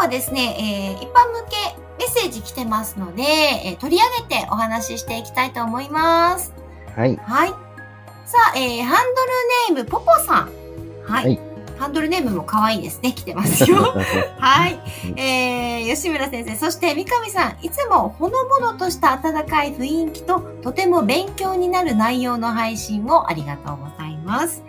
はですね、えー一般向けメッセージ来てますので、えー取り上げてお話ししていきたいと思いますはい。はい。さあ、えー、ハンドルネーム、ポポさん。はい。はいハンドルネームも可愛いですね。来てますよ。はい。えー、吉村先生、そして三上さん、いつもほのぼのとした温かい雰囲気と、とても勉強になる内容の配信をありがとうございます。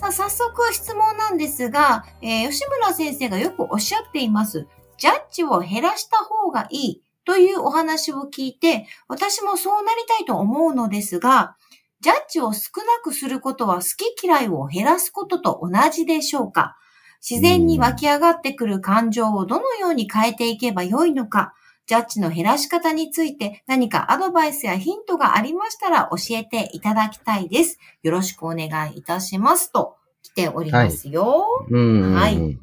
さあ、早速質問なんですが、えー、吉村先生がよくおっしゃっています。ジャッジを減らした方がいいというお話を聞いて、私もそうなりたいと思うのですが、ジャッジを少なくすることは好き嫌いを減らすことと同じでしょうか？自然に湧き上がってくる感情をどのように変えていけばよいのか？ジャッジの減らし方について何かアドバイスやヒントがありましたら教えていただきたいです。よろしくお願いいたしますと来ておりますよ。うん。はい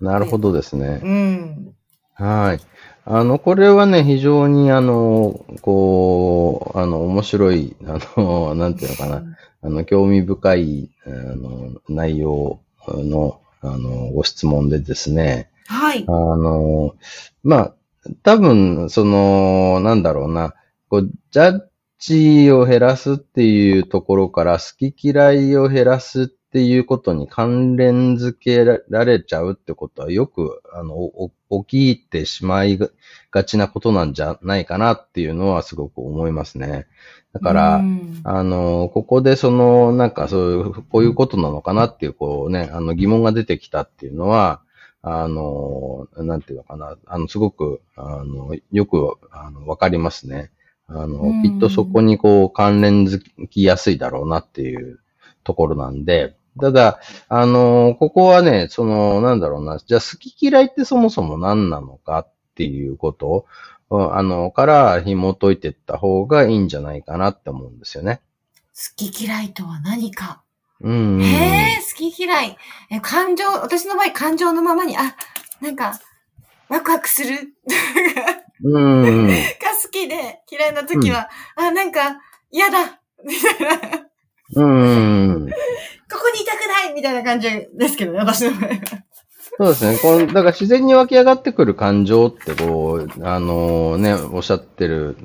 なるほどですね。うん。はい。あの、これはね、非常に、あの、こう、あの、面白い、あの、なんていうのかな、あの、興味深い、あの、内容の、あの、ご質問でですね、はいあ。の、まあ、多分、その、なんだろうな、こう、ジャッジを減らすっていうところから、好き嫌いを減らすっていうことに関連づけられちゃうってことは、よく、あの、お起きてしまいがちなことなんじゃないかなっていうのはすごく思いますね。だから、うんあの、ここでその、なんかそういう、こういうことなのかなっていう、こうね、あの疑問が出てきたっていうのは、あの、なんていうのかな、あの、すごく、あの、よく、あの、わかりますね。あうの、ん。きっとそこにこう関連づきやすいだろうなっていうところなんで、ただ、あの、ここはね、その、なんだろうな、じゃあ好き嫌いってそもそも何なのかっていうこと。を、あの、から紐解いていった方がいいんじゃないかなって思うんですよね。好き嫌いとは何かうんうん。へえ、好き嫌い。え、感情、私の場合感情のままに、あ、なんか、ワクワクするうんうん。が好きで、嫌いな時は、あ、なんか、嫌だみたいな。こうんうん。こにいたくないみたいな感じですけどね、私の場合は。そうですね。この、だから自然に湧き上がってくる感情って、こう、あのね、おっしゃってる、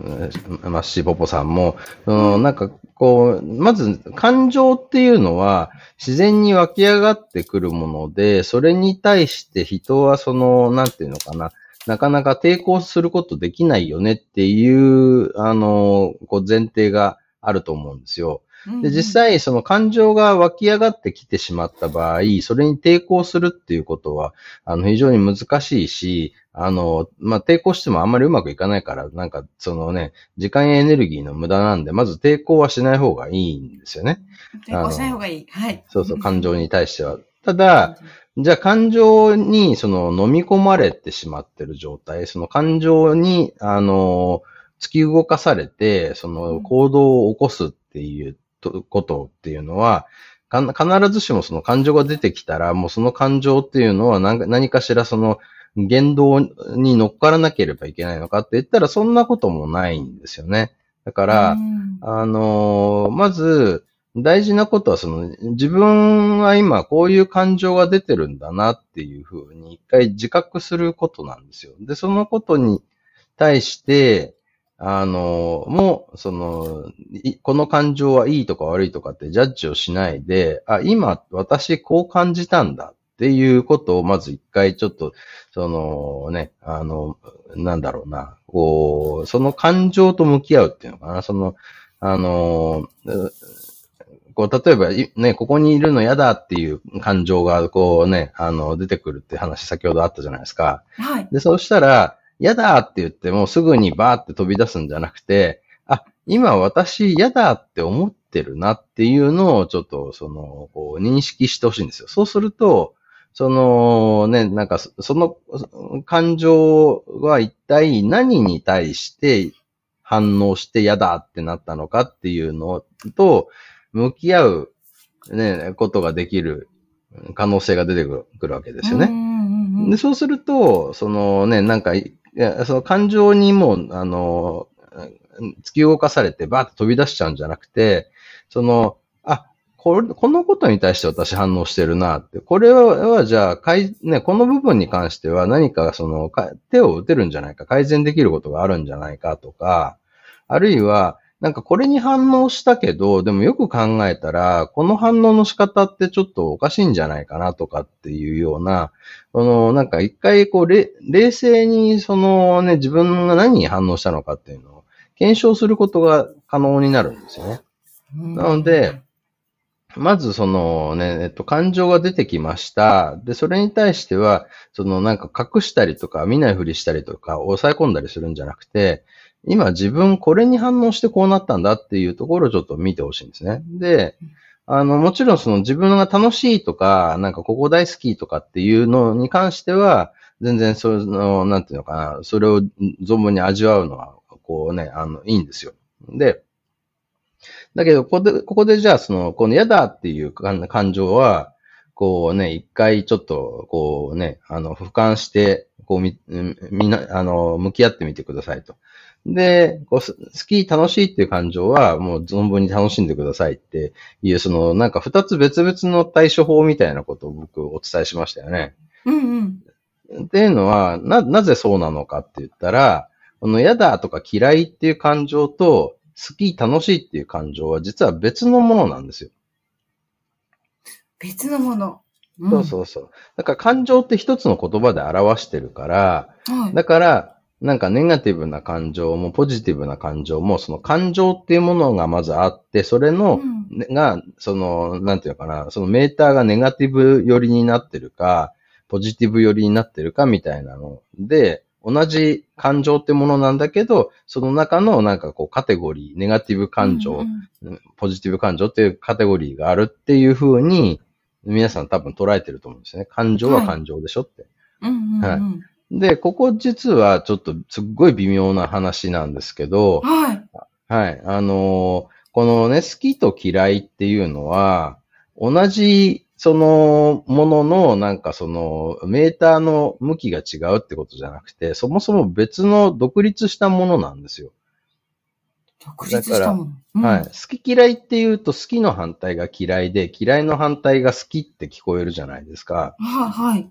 マッシーポポさんも、そのなんか、こう、まず、感情っていうのは、自然に湧き上がってくるもので、それに対して人はその、なんていうのかな、なかなか抵抗することできないよねっていう、あの、こう前提があると思うんですよ。で、実際、その感情が湧き上がってきてしまった場合、それに抵抗するっていうことは、あの、非常に難しいし、あの、まあ、抵抗してもあんまりうまくいかないから、なんか、そのね、時間やエネルギーの無駄なんで、まず抵抗はしない方がいいんですよね。抵抗しない方がいい。はい。そうそう、感情に対しては。ただ、じゃあ感情にその飲み込まれてしまってる状態、その感情に、あの、突き動かされて、その行動を起こすっていうとことっていうのは、か必ずしもその感情が出てきたら、もうその感情っていうのは何か何かしらその言動に乗っからなければいけないのかって言ったらそんなこともないんですよね。だから、うんあのーまず、大事なことは、その、自分は今こういう感情が出てるんだなっていうふうに一回自覚することなんですよ。で、そのことに対して、あのーもう、その、いこの感情はいいとか悪いとかってジャッジをしないで、あ、今私こう感じたんだっていうことをまず一回ちょっと、そのね、あの、なんだろうな、こう、その感情と向き合うっていうのかな、その、あの、うこう、例えば、いね、ここにいるの嫌だっていう感情が、こうね、あの、出てくるって話先ほどあったじゃないですか。はい。で、そうしたら、嫌だって言ってもすぐにバーって飛び出すんじゃなくて、あ、今私嫌だって思ってるなっていうのをちょっと、その、こう認識してほしいんですよ。そうすると、そのね、なんかそその感情は一体何に対して反応して嫌だってなったのかっていうのと向き合うね、ことができる可能性が出てくるわけですよね。で、そうすると、そのね、なんか、いやその感情にもう、あの、突き動かされてバーッと飛び出しちゃうんじゃなくて、その、あ、これ、このことに対して私反応してるなって。これは、じゃあ、かい、ね、この部分に関しては何かその、か手を打てるんじゃないか、改善できることがあるんじゃないかとか、あるいは、なんかこれに反応したけど、でもよく考えたら、この反応の仕方ってちょっとおかしいんじゃないかなとかっていうような、その、なんか一回こう、れ冷静にそのね、自分が何に反応したのかっていうのを検証することが可能になるんですよね。うんなので、まずそのね、えっと、感情が出てきました。で、それに対しては、そのなんか隠したりとか、見ないふりしたりとか、抑え込んだりするんじゃなくて、今自分これに反応してこうなったんだっていうところをちょっと見てほしいんですね。で、あの、もちろんその自分が楽しいとか、なんかここ大好きとかっていうのに関しては、全然その、なんていうのかな、それを存分に味わうのは、こうね、あの、いいんですよ。で、だけど、ここで、ここでじゃあ、その、この嫌だっていう感情は、こうね、一回ちょっと、こうね、あの、俯瞰して、こうみ、みな、あの、向き合ってみてくださいと。で、こうす好き、楽しいっていう感情は、もう存分に楽しんでくださいっていう、その、なんか二つ別々の対処法みたいなことを僕お伝えしましたよね。うんうん。っていうのは、な、なぜそうなのかって言ったら、この嫌だとか嫌いっていう感情と、好き、楽しいっていう感情は実は別のものなんですよ。別のもの。んそうそうそう。だから感情って一つの言葉で表してるから、はい。だから、なんかネガティブな感情もポジティブな感情も、その感情っていうものがまずあって、それの、うんねが、その、なんていうのかな、そのメーターがネガティブ寄りになってるか、ポジティブ寄りになってるかみたいなので、同じ感情ってものなんだけど、その中のなんかこうカテゴリー、ネガティブ感情、うんポジティブ感情っていうカテゴリーがあるっていう風に、皆さん多分捉えてると思うんですね。感情は感情でしょって。うんうんうん。はいで、ここ実はちょっとすっごい微妙な話なんですけど、はい。はい。あのーこのね、好きと嫌いっていうのは、同じ、その、ものの、なんかその、メーターの向きが違うってことじゃなくて、そもそも別の独立したものなんですよ。独立したもの。うんはい。好き嫌いっていうと、好きの反対が嫌いで、嫌いの反対が好きって聞こえるじゃないですか。はいはい。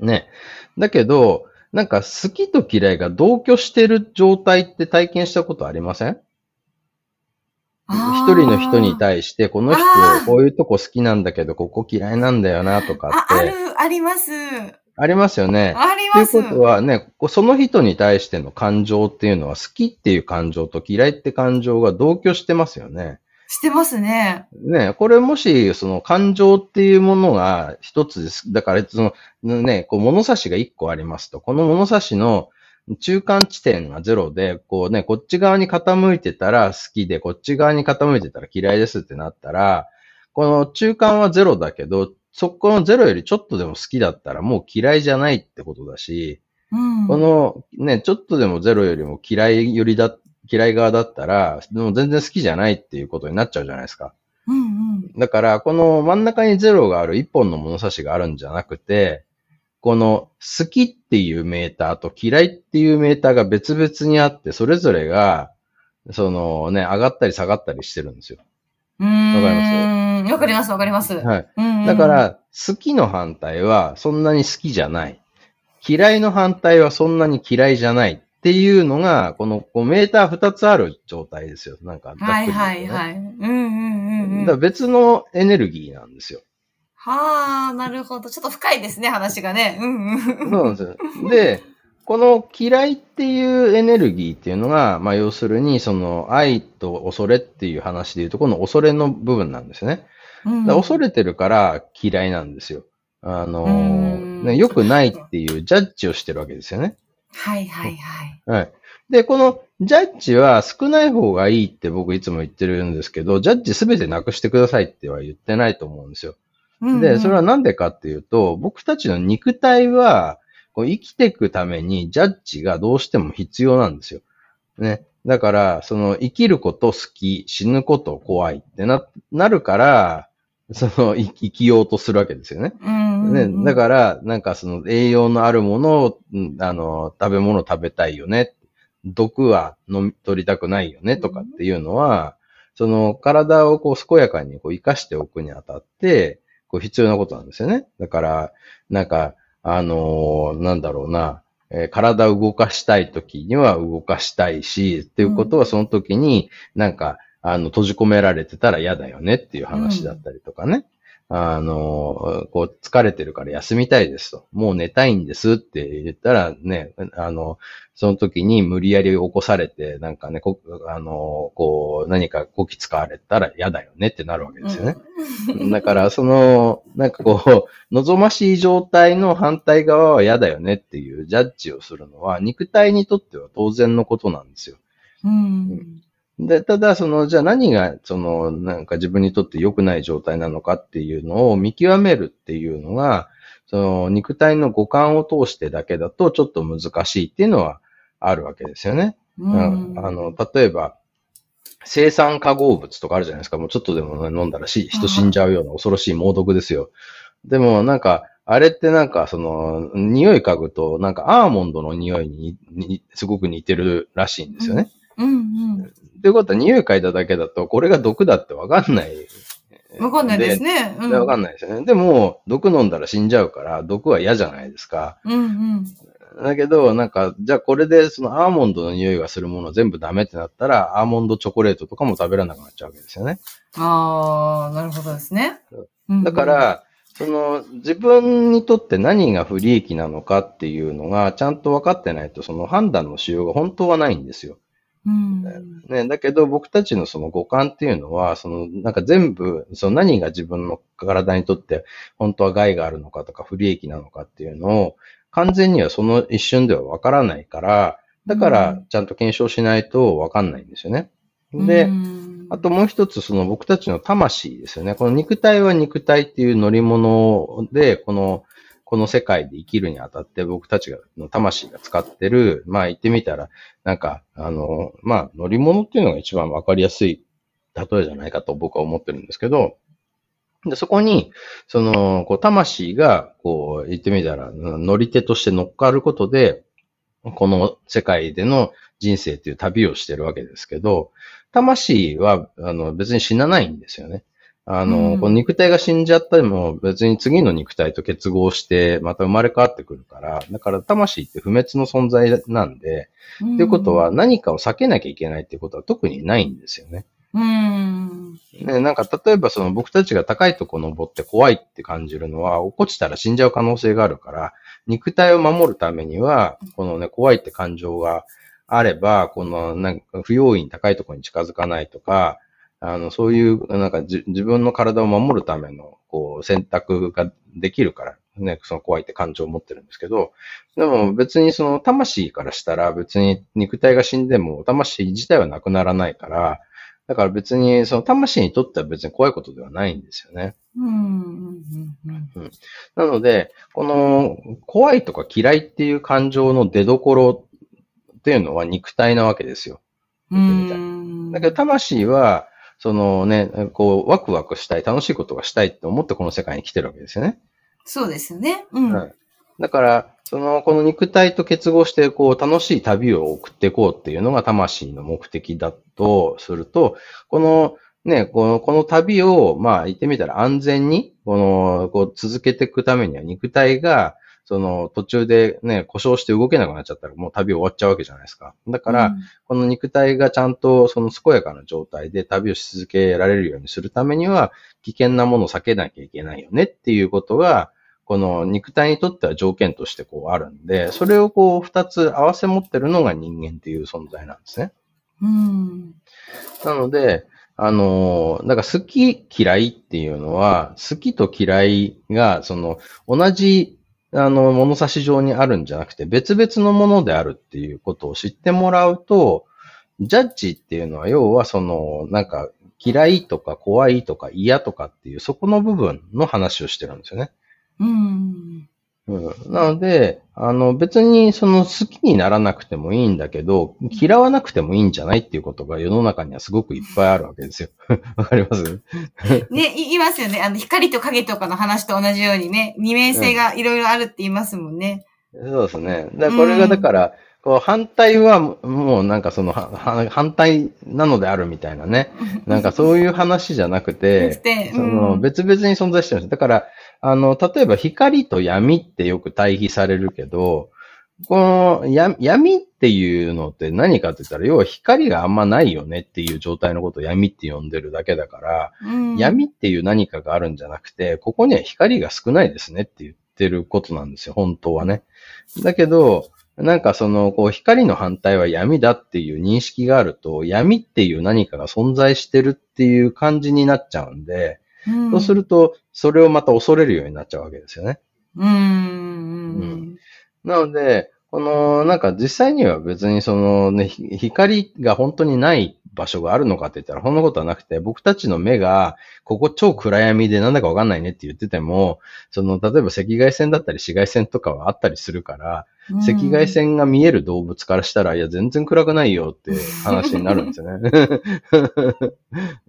ね。だけど、なんか好きと嫌いが同居してる状態って体験したことありません？一人の人に対して、この人こういうとこ好きなんだけど、ここ嫌いなんだよなとかあ、あるって、、あります。ありますよね。あります。ということはね、その人に対しての感情っていうのは好きっていう感情と嫌いって感情が同居してますよね。してますね。ね、これもし、その感情っていうものが一つです。だから、その、ね、こう物差しが一個ありますと。この物差しの中間地点がゼロで、こうね、こっち側に傾いてたら好きで、こっち側に傾いてたら嫌いですってなったら、この中間はゼロだけど、そこのゼロよりちょっとでも好きだったらもう嫌いじゃないってことだし、うん。このね、ちょっとでもゼロよりも嫌いよりだ、嫌い側だったら、でも全然好きじゃないっていうことになっちゃうじゃないですか。うんうん。だから、この真ん中にゼロがある一本の物差しがあるんじゃなくて、この好きっていうメーターと嫌いっていうメーターが別々にあって、それぞれが、そのね、上がったり下がったりしてるんですよ。うーん。わかりますわかります、わかります。はい。うんうんだか、ら、好きの反対はそんなに好きじゃない。嫌いの反対はそんなに嫌いじゃないっていうのが、このこうメーター二つある状態ですよ。なんかざっくりはいはいはい。うんうんうんうん。だ別のエネルギーなんですよ。はあ、なるほど。ちょっと深いですね、話がね。うんうん。そうなんですよ。で、この嫌いっていうエネルギーっていうのが、まあ要するに、その愛と恐れっていう話でいうと、この恐れの部分なんですよね。うん恐れてるから嫌いなんですよ。あのね、良くないっていうジャッジをしてるわけですよね。はいはいはい。はい。で、このジャッジは少ない方がいいって僕いつも言ってるんですけど、ジャッジすべてなくしてくださいっては言ってないと思うんですよ。で、それはなんでかっていうと、僕たちの肉体は、こう生きていくためにジャッジがどうしても必要なんですよ。ね。だから、その生きること好き、死ぬこと怖いってな、なるから、その生きようとするわけですよね。ねだから、なんかその栄養のあるものを、あの、食べ物食べたいよね。毒は飲み取りたくないよねとかっていうのは、その体をこう健やかにこう生かしておくにあたって、こう必要なことなんですよね。だから、なんか、あのー、なんだろうな、えー、体を動かしたい時には動かしたいし、っていうことはその時になんか、あの、閉じ込められてたら嫌だよねっていう話だったりとかね。あの、こう、疲れてるから休みたいですと。もう寝たいんですって言ったらね、あの、その時に無理やり起こされて、なんかね、こあの、こう、何かこき使われたら嫌だよねってなるわけですよね。うん、だから、その、なんかこう、望ましい状態の反対側は嫌だよねっていうジャッジをするのは、肉体にとっては当然のことなんですよ。うんで、ただ、その、じゃあ何が、その、なんか自分にとって良くない状態なのかっていうのを見極めるっていうのが、その、肉体の五感を通してだけだとちょっと難しいっていうのはあるわけですよね。うん、あの、例えば、生産化合物とかあるじゃないですか。もうちょっとでも飲んだらし人死んじゃうような恐ろしい猛毒ですよ。でもなんか、あれってなんかその、匂い嗅ぐと、なんかアーモンドの匂いににすごく似てるらしいんですよね。うん、うん、うん。ということは、匂い嗅いだだけだと、これが毒だってわかんない。わかんないですね。わ、うん、かんないですよね。でも、毒飲んだら死んじゃうから、毒は嫌じゃないですか。うんうん。だけど、なんか、じゃあこれでそのアーモンドの匂いがするもの全部ダメってなったら、アーモンドチョコレートとかも食べられなくなっちゃうわけですよね。ああ、なるほどですね。だから、その自分にとって何が不利益なのかっていうのがちゃんと分かってないと、その判断のしようが本当はないんですよ。うん、ね、だけど僕たちのその五感っていうのは、そのなんか全部、その何が自分の体にとって本当は害があるのかとか不利益なのかっていうのを完全にはその一瞬ではわからないから、だからちゃんと検証しないとわかんないんですよね。で、あともう一つその僕たちの魂ですよね。この肉体は肉体っていう乗り物で、このこの世界で生きるにあたって僕たちが、の魂が使ってる、まあ言ってみたら、なんか、あの、まあ乗り物っていうのが一番わかりやすい例えじゃないかと僕は思ってるんですけど、で、そこに、その、こう、魂が、こう、言ってみたら、乗り手として乗っかることで、この世界での人生っていう旅をしてるわけですけど、魂は、あの、別に死なないんですよね。あの、うん、この肉体が死んじゃったりも別に次の肉体と結合してまた生まれ変わってくるから、だから魂って不滅の存在なんで、うん、っていうことは何かを避けなきゃいけないっていうことは特にないんですよね。うん。ね、なんか例えばその僕たちが高いとこ登って怖いって感じるのは落っこちたら死んじゃう可能性があるから、肉体を守るためには、このね、怖いって感情があれば、このなんか不用意に高いところに近づかないとか、あの、そういう、なんか自分の体を守るための、こう、選択ができるから、ね、その怖いって感情を持ってるんですけど、でも別にその魂からしたら別に肉体が死んでも魂自体はなくならないから、だから別にその魂にとっては別に怖いことではないんですよね。なので、この怖いとか嫌いっていう感情の出所っていうのは肉体なわけですよ。だけど魂はそのね、こう、ワクワクしたい、楽しいことがしたいって思ってこの世界に来てるわけですよね。そうですよね。うん。うん、だから、その、この肉体と結合して、こう、楽しい旅を送っていこうっていうのが魂の目的だとすると、この、ね、この、この旅を、まあ、言ってみたら安全に、この、こう、続けていくためには肉体が、その途中でね、故障して動けなくなっちゃったらもう旅終わっちゃうわけじゃないですか。だから、うん、この肉体がちゃんとその健やかな状態で旅をし続けられるようにするためには、危険なものを避けなきゃいけないよねっていうことが、この肉体にとっては条件としてこうあるんで、それをこう二つ合わせ持ってるのが人間っていう存在なんですね。うん。なので、あの、だから好き嫌いっていうのは、好きと嫌いが、その、同じあの、物差し上にあるんじゃなくて、別々のものであるっていうことを知ってもらうと、ジャッジっていうのは、要はその、なんか、嫌いとか怖いとか嫌とかっていうそこの部分の話をしてるんですよね。うん。うん、なので、あの別にその好きにならなくてもいいんだけど、嫌わなくてもいいんじゃないっていうことが世の中にはすごくいっぱいあるわけですよ。わかります？ね、い言いますよね。あの、光と影とかの話と同じようにね、二面性がいろいろあるって言いますもんね。そうですね。だこれがだから、こう反対はもうなんかその反対なのであるみたいなね。なんかそういう話じゃなくて、その別々に存在してるんです。だから、あの、例えば光と闇ってよく対比されるけど、このや闇っていうのって何かって言ったら、要は光があんまないよねっていう状態のことを闇って呼んでるだけだから、うん、闇っていう何かがあるんじゃなくて、ここには光が少ないですねって言ってることなんですよ、本当はね。だけど、なんかその、こう、光の反対は闇だっていう認識があると、闇っていう何かが存在してるっていう感じになっちゃうんで、うん、そうすると、それをまた恐れるようになっちゃうわけですよね。うん。うん。なので、この、なんか実際には別にそのね、ひ光が本当にない場所があるのかって言ったら、そんなことはなくて、僕たちの目が、ここ超暗闇でなんだかわかんないねって言ってても、その、例えば赤外線だったり紫外線とかはあったりするから、赤外線が見える動物からしたら、いや、全然暗くないよって話になるんですよね。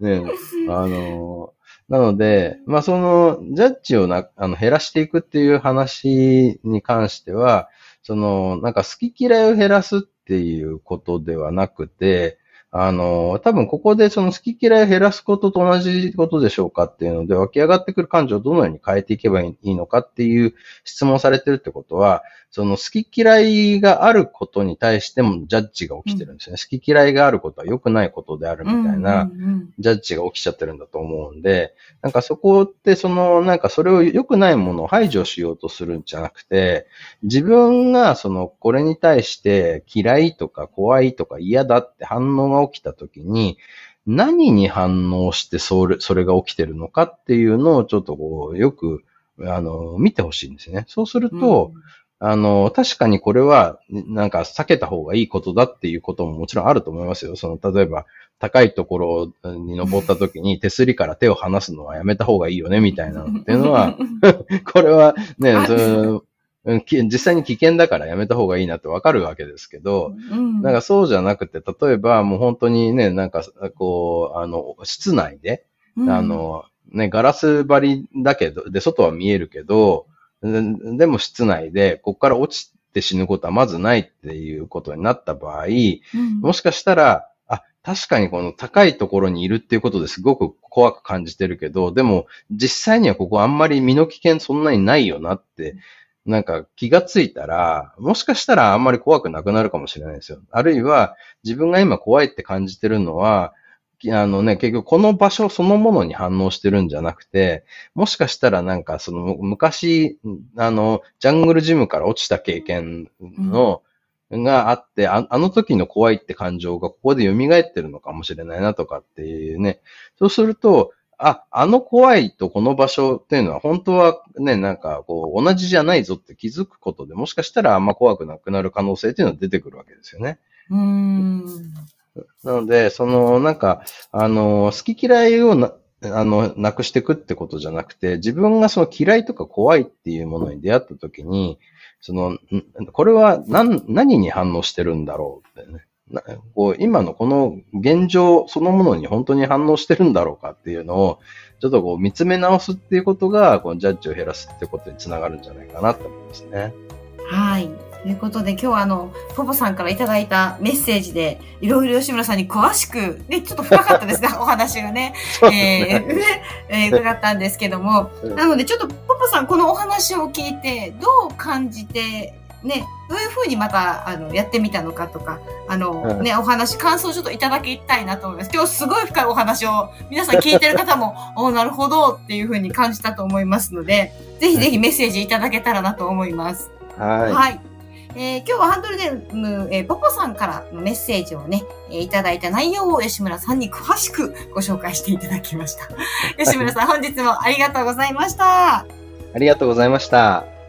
ねあの、なので、まあ、その、ジャッジをな、あの、減らしていくっていう話に関しては、その、なんか好き嫌いを減らすっていうことではなくて、あの、多分ここでその好き嫌いを減らすことと同じことでしょうかっていうので、湧き上がってくる感情をどのように変えていけばいいのかっていう質問されてるってことは、その好き嫌いがあることに対してもジャッジが起きてるんですよね。好き嫌いがあることは良くないことであるみたいなジャッジが起きちゃってるんだと思うんで、なんかそこってその、なんかそれを良くないものを排除しようとするんじゃなくて、自分がその、これに対して嫌いとか怖いとか嫌だって反応が起きたときに、何に反応してそれ、それが起きてるのかっていうのをちょっとこう、よく、あの、見てほしいんですね。そうすると、うんあの、確かにこれは、なんか避けた方がいいことだっていうことももちろんあると思いますよ。その、例えば、高いところに登った時に手すりから手を離すのはやめた方がいいよね、みたいなのっていうのは、これはね、実際に危険だからやめた方がいいなってわかるわけですけど、うん、なんかそうじゃなくて、例えばもう本当にね、なんかこう、あの、室内で、うん、あの、ね、ガラス張りだけど、で、外は見えるけど、でも室内で、ここから落ちて死ぬことはまずないっていうことになった場合、うん、もしかしたら、あ、確かにこの高いところにいるっていうことですごく怖く感じてるけど、でも実際にはここあんまり身の危険そんなにないよなって、なんか気がついたら、もしかしたらあんまり怖くなくなるかもしれないですよ。あるいは自分が今怖いって感じてるのは、あのね、結局この場所そのものに反応してるんじゃなくて、もしかしたらなんかその昔、あの、ジャングルジムから落ちた経験の、うん、があってあ、あの時の怖いって感情がここで蘇ってるのかもしれないなとかっていうね。そうすると、あ、あの怖いとこの場所っていうのは本当はね、なんかこう同じじゃないぞって気づくことでもしかしたらあんま怖くなくなる可能性っていうのは出てくるわけですよね。うん。なので、その、なんか、あの、好き嫌いをな、あの、なくしていくってことじゃなくて、自分がその嫌いとか怖いっていうものに出会ったときに、その、これは何、何に反応してるんだろうってね。こう今のこの現状そのものに本当に反応してるんだろうかっていうのを、ちょっとこう見つめ直すっていうことが、このジャッジを減らすってことにつながるんじゃないかなと思いますね。はい。ということで今日はあの、ポポさんからいただいたメッセージで、いろいろ吉村さんに詳しく、ね、ちょっと深かったですね、お話がね。ね。ええー伺ったんですけども、うんなのでちょっとポポさんこのお話を聞いてどう感じてね、どういうふうにまたあのやってみたのかとか、あの、うんね、お話、感想をちょっといただきたいなと思います。今日すごい深いお話を皆さん聞いてる方も、おなるほどっていうふうに感じたと思いますので、ぜひぜひメッセージいただけたらなと思います。はい。はい。えー今日はハンドルネーム、えーポポさんからのメッセージをね、えーいただいた内容を吉村さんに詳しくご紹介していただきました。吉村さん、本日もありがとうございました。ありがとうございました。